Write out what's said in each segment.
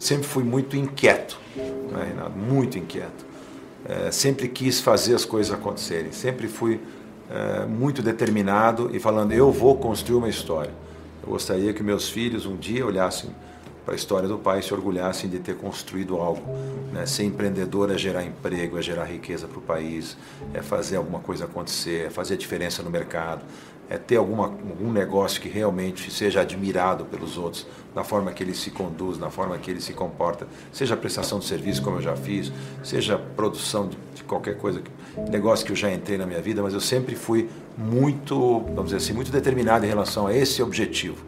Sempre fui muito inquieto, né, muito inquieto. É, sempre quis fazer as coisas acontecerem. Sempre fui é, muito determinado e falando: eu vou construir uma história. Eu gostaria que meus filhos um dia olhassem para a história do pai e se orgulhassem de ter construído algo. Né? Ser empreendedor é gerar emprego, é gerar riqueza para o país, é fazer alguma coisa acontecer, é fazer diferença no mercado, é ter alguma, algum negócio que realmente seja admirado pelos outros, na forma que ele se conduz, na forma que ele se comporta, seja prestação de serviço, como eu já fiz, seja produção de, de qualquer coisa, negócio que eu já entrei na minha vida, mas eu sempre fui muito, vamos dizer assim, muito determinado em relação a esse objetivo.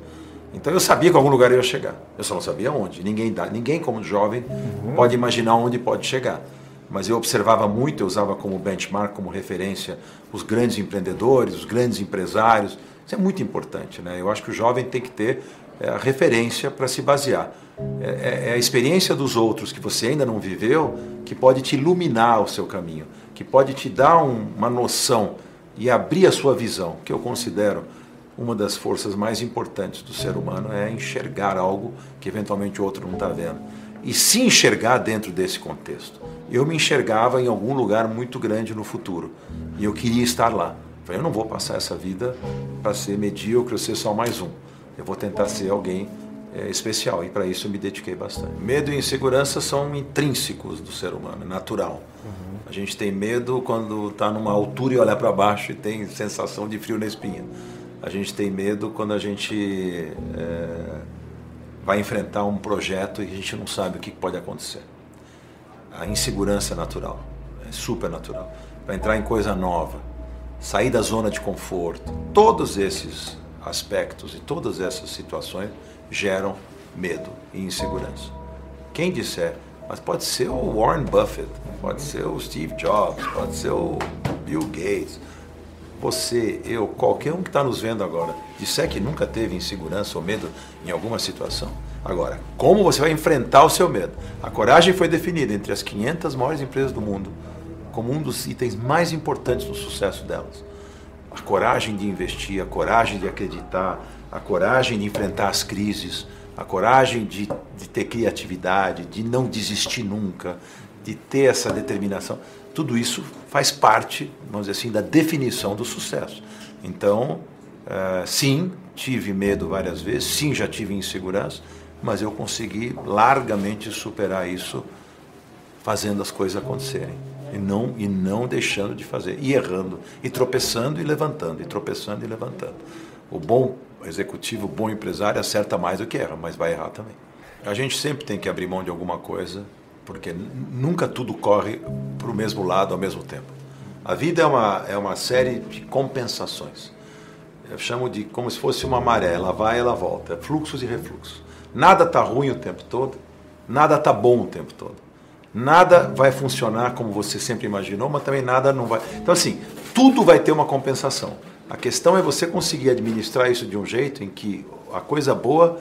Então eu sabia que algum lugar eu ia chegar. Eu só não sabia onde. Ninguém, dá, ninguém como jovem, uhum. pode imaginar onde pode chegar mas eu observava muito, eu usava como benchmark, como referência, os grandes empreendedores, os grandes empresários. Isso é muito importante. Né? Eu acho que o jovem tem que ter é, referência para se basear. É, é, é, a experiência dos outros que você ainda não viveu que pode te iluminar o seu caminho, que pode te dar um, uma noção e abrir a sua visão, que eu considero uma das forças mais importantes do ser humano é enxergar algo que eventualmente o outro não está vendo e se enxergar dentro desse contexto. Eu me enxergava em algum lugar muito grande no futuro e eu queria estar lá. Falei, eu não vou passar essa vida para ser medíocre ou ser só mais um. Eu vou tentar ser alguém é, especial e para isso eu me dediquei bastante. Medo e insegurança são intrínsecos do ser humano, é natural. Uhum. A gente tem medo quando está numa altura e olha para baixo e tem sensação de frio na espinha. A gente tem medo quando a gente é, vai enfrentar um projeto e a gente não sabe o que pode acontecer. A insegurança é natural, é super natural. Para entrar em coisa nova, sair da zona de conforto, todos esses aspectos e todas essas situações geram medo e insegurança. Quem disser, mas pode ser o Warren Buffett, pode ser o Steve Jobs, pode ser o Bill Gates, você, eu, qualquer um que está nos vendo agora, disser que nunca teve insegurança ou medo em alguma situação, agora, como você vai enfrentar o seu medo? A coragem foi definida entre as 500 maiores empresas do mundo como um dos itens mais importantes do sucesso delas. A coragem de investir, a coragem de acreditar, a coragem de enfrentar as crises, a coragem de, de ter criatividade, de não desistir nunca, de ter essa determinação tudo isso faz parte, vamos dizer assim, da definição do sucesso. Então, uh, sim, tive medo várias vezes, sim, já tive insegurança, mas eu consegui largamente superar isso fazendo as coisas acontecerem e não e não deixando de fazer e errando e tropeçando e levantando e tropeçando e levantando. O bom executivo, o bom empresário acerta mais do que erra, mas vai errar também. A gente sempre tem que abrir mão de alguma coisa porque nunca tudo corre para o mesmo lado ao mesmo tempo. A vida é uma, é uma série de compensações. Eu chamo de como se fosse uma maré, ela vai ela volta, é fluxos e refluxos. Nada está ruim o tempo todo, nada está bom o tempo todo. Nada vai funcionar como você sempre imaginou, mas também nada não vai. Então, assim, tudo vai ter uma compensação. A questão é você conseguir administrar isso de um jeito em que a coisa boa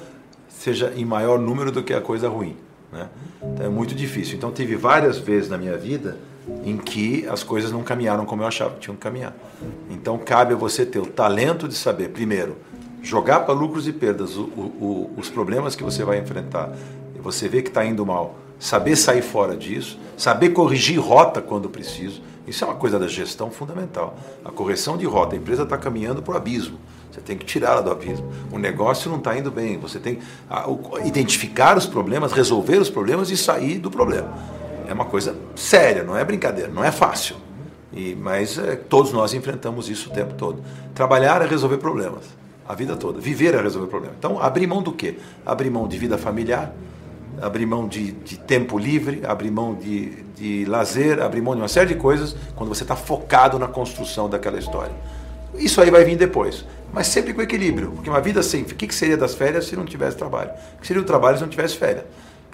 seja em maior número do que a coisa ruim. Né? Então é muito difícil. Então tive várias vezes na minha vida em que as coisas não caminharam como eu achava que tinham que caminhar. Então cabe a você ter o talento de saber, primeiro, jogar para lucros e perdas o, o, os problemas que você vai enfrentar. Você vê que está indo mal, saber sair fora disso, saber corrigir rota quando preciso. Isso é uma coisa da gestão fundamental. A correção de rota, a empresa está caminhando para o abismo. Você tem que tirá-la do abismo. O negócio não está indo bem. Você tem que identificar os problemas, resolver os problemas e sair do problema. É uma coisa séria, não é brincadeira, não é fácil. E, mas é, todos nós enfrentamos isso o tempo todo. Trabalhar é resolver problemas, a vida toda. Viver é resolver problemas. Então, abrir mão do quê? Abrir mão de vida familiar, abrir mão de, de tempo livre, abrir mão de, de lazer, abrir mão de uma série de coisas quando você está focado na construção daquela história. Isso aí vai vir depois mas sempre com equilíbrio. Porque uma vida sem. O que, seria das férias se não tivesse trabalho? O que seria o trabalho se não tivesse férias?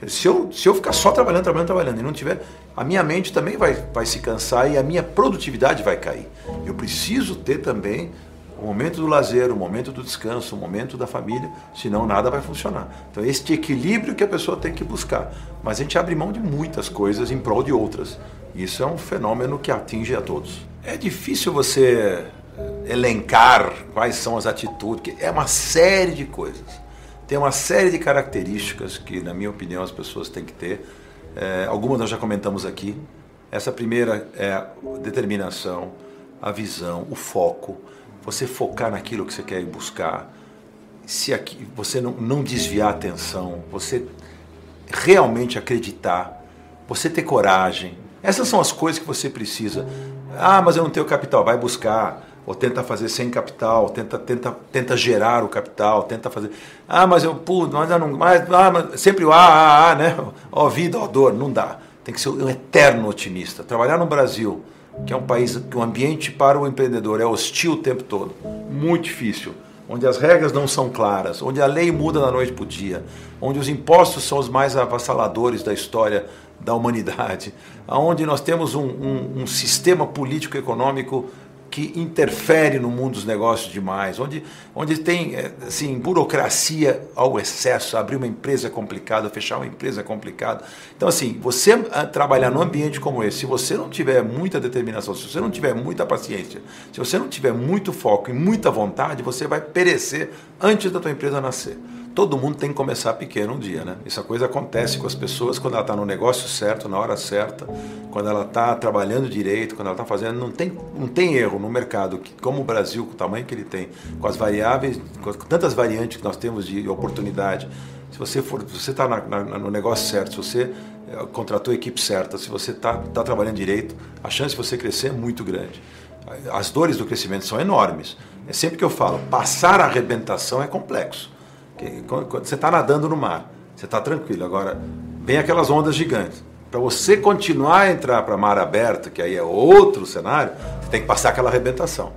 Se eu, se eu ficar só trabalhando, trabalhando, trabalhando e não tiver, a minha mente também vai, vai se cansar e a minha produtividade vai cair. Eu preciso ter também o momento do lazer, o momento do descanso, o momento da família, senão nada vai funcionar. Então, este equilíbrio que a pessoa tem que buscar. Mas a gente abre mão de muitas coisas em prol de outras. Isso é um fenômeno que atinge a todos. É difícil você elencar quais são as atitudes, é uma série de coisas. tem uma série de características que, na minha opinião, as pessoas têm que ter. É, algumas nós já comentamos aqui. Essa primeira é a determinação, a visão, o foco. Você focar naquilo que você quer buscar. Se aqui, você não, não desviar a atenção, você realmente acreditar, você ter coragem. Essas são as coisas que você precisa. Ah, mas eu não tenho capital. Vai buscar ou tenta fazer sem capital, tenta, tenta, tenta gerar o capital, tenta fazer. Ah, mas eu, pô, mas eu não. Mas, ah, mas sempre o ah, ah, ah, né? Ó vida, ó dor, não dá. Tem que ser um eterno otimista. Trabalhar no Brasil, que é um país que o ambiente para o empreendedor é hostil o tempo todo, muito difícil, onde as regras não são claras, onde a lei muda da noite para o dia, onde os impostos são os mais avassaladores da história da humanidade, onde nós temos um, um, um sistema político-econômico que interfere no mundo dos negócios demais, onde, onde tem eh, assim, burocracia ao excesso, abrir uma empresa é complicado, fechar uma empresa é complicado. Então, assim, você ah, trabalhar num ambiente como esse, se você não tiver muita determinação, se você não tiver muita paciência, se você não tiver muito foco e muita vontade, você vai perecer antes da tua empresa nascer todo mundo tem que começar pequeno um dia, né? Essa coisa acontece com as pessoas quando ela está no negócio certo, na hora certa, quando ela está trabalhando direito, quando ela está fazendo. Não tem, não tem erro no mercado, como o Brasil, com o tamanho que ele tem, com as variáveis, com tantas variantes que nós temos de oportunidade. Se você for, se você está no negócio certo, se você eh, contratou a equipe certa, se você está tá trabalhando direito, a chance de você crescer é muito grande. As dores do crescimento são enormes. É sempre que eu falo, passar a arrebentação é complexo. Você está nadando no mar, você está tranquilo. Agora, vem aquelas ondas gigantes. Para você continuar a entrar para mar aberto, que aí é outro cenário, você tem que passar aquela arrebentação.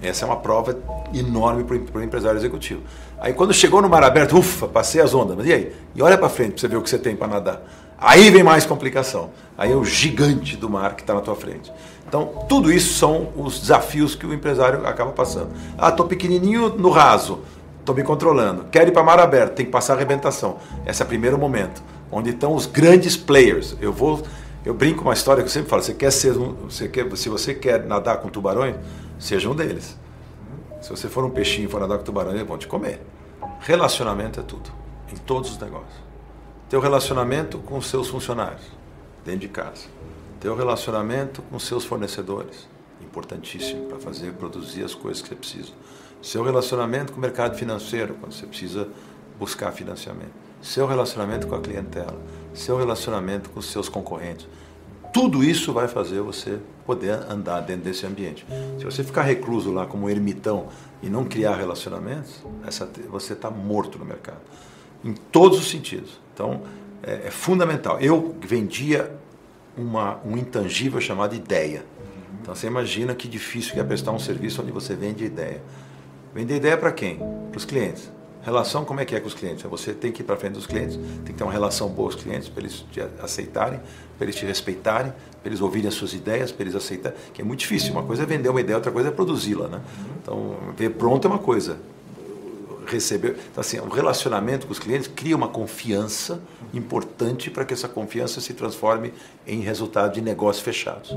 Essa é uma prova enorme para o empresário executivo. Aí quando chegou no mar aberto, ufa, passei as ondas, mas e aí? E olha para frente para você ver o que você tem para nadar. Aí vem mais complicação. Aí é o gigante do mar que está na tua frente. Então, tudo isso são os desafios que o empresário acaba passando. Ah, estou pequenininho no raso estou me controlando. Quero ir para mar aberto, tem que passar a arrebentação. Esse é o primeiro momento, onde estão os grandes players. Eu vou, eu brinco uma história que eu sempre falo: você quer ser um, você quer, se você quer nadar com tubarões, seja um deles. Se você for um peixinho e for nadar com tubarões, eles vão te comer. Relacionamento é tudo, em todos os negócios. Teu relacionamento com os seus funcionários, dentro de casa. Teu relacionamento com os seus fornecedores, importantíssimo para fazer produzir as coisas que você precisa seu relacionamento com o mercado financeiro, quando você precisa buscar financiamento. Seu relacionamento com a clientela. Seu relacionamento com os seus concorrentes. Tudo isso vai fazer você poder andar dentro desse ambiente. Se você ficar recluso lá como um ermitão e não criar relacionamentos, essa, você está morto no mercado. Em todos os sentidos. Então, é, é fundamental. Eu vendia uma, um intangível chamado ideia. Então, você imagina que difícil que é prestar um serviço onde você vende ideia. Vender ideia para quem? Para os clientes. Relação, como é que é com os clientes? Você tem que ir para frente dos clientes, tem que ter uma relação boa com os clientes, para eles te aceitarem, para eles te respeitarem, para eles ouvirem as suas ideias, para eles aceitarem, que é muito difícil. Uma coisa é vender uma ideia, outra coisa é produzi-la. Né? Então, ver pronto é uma coisa. Receber. Então, assim, o relacionamento com os clientes cria uma confiança importante para que essa confiança se transforme em resultado de negócios fechados.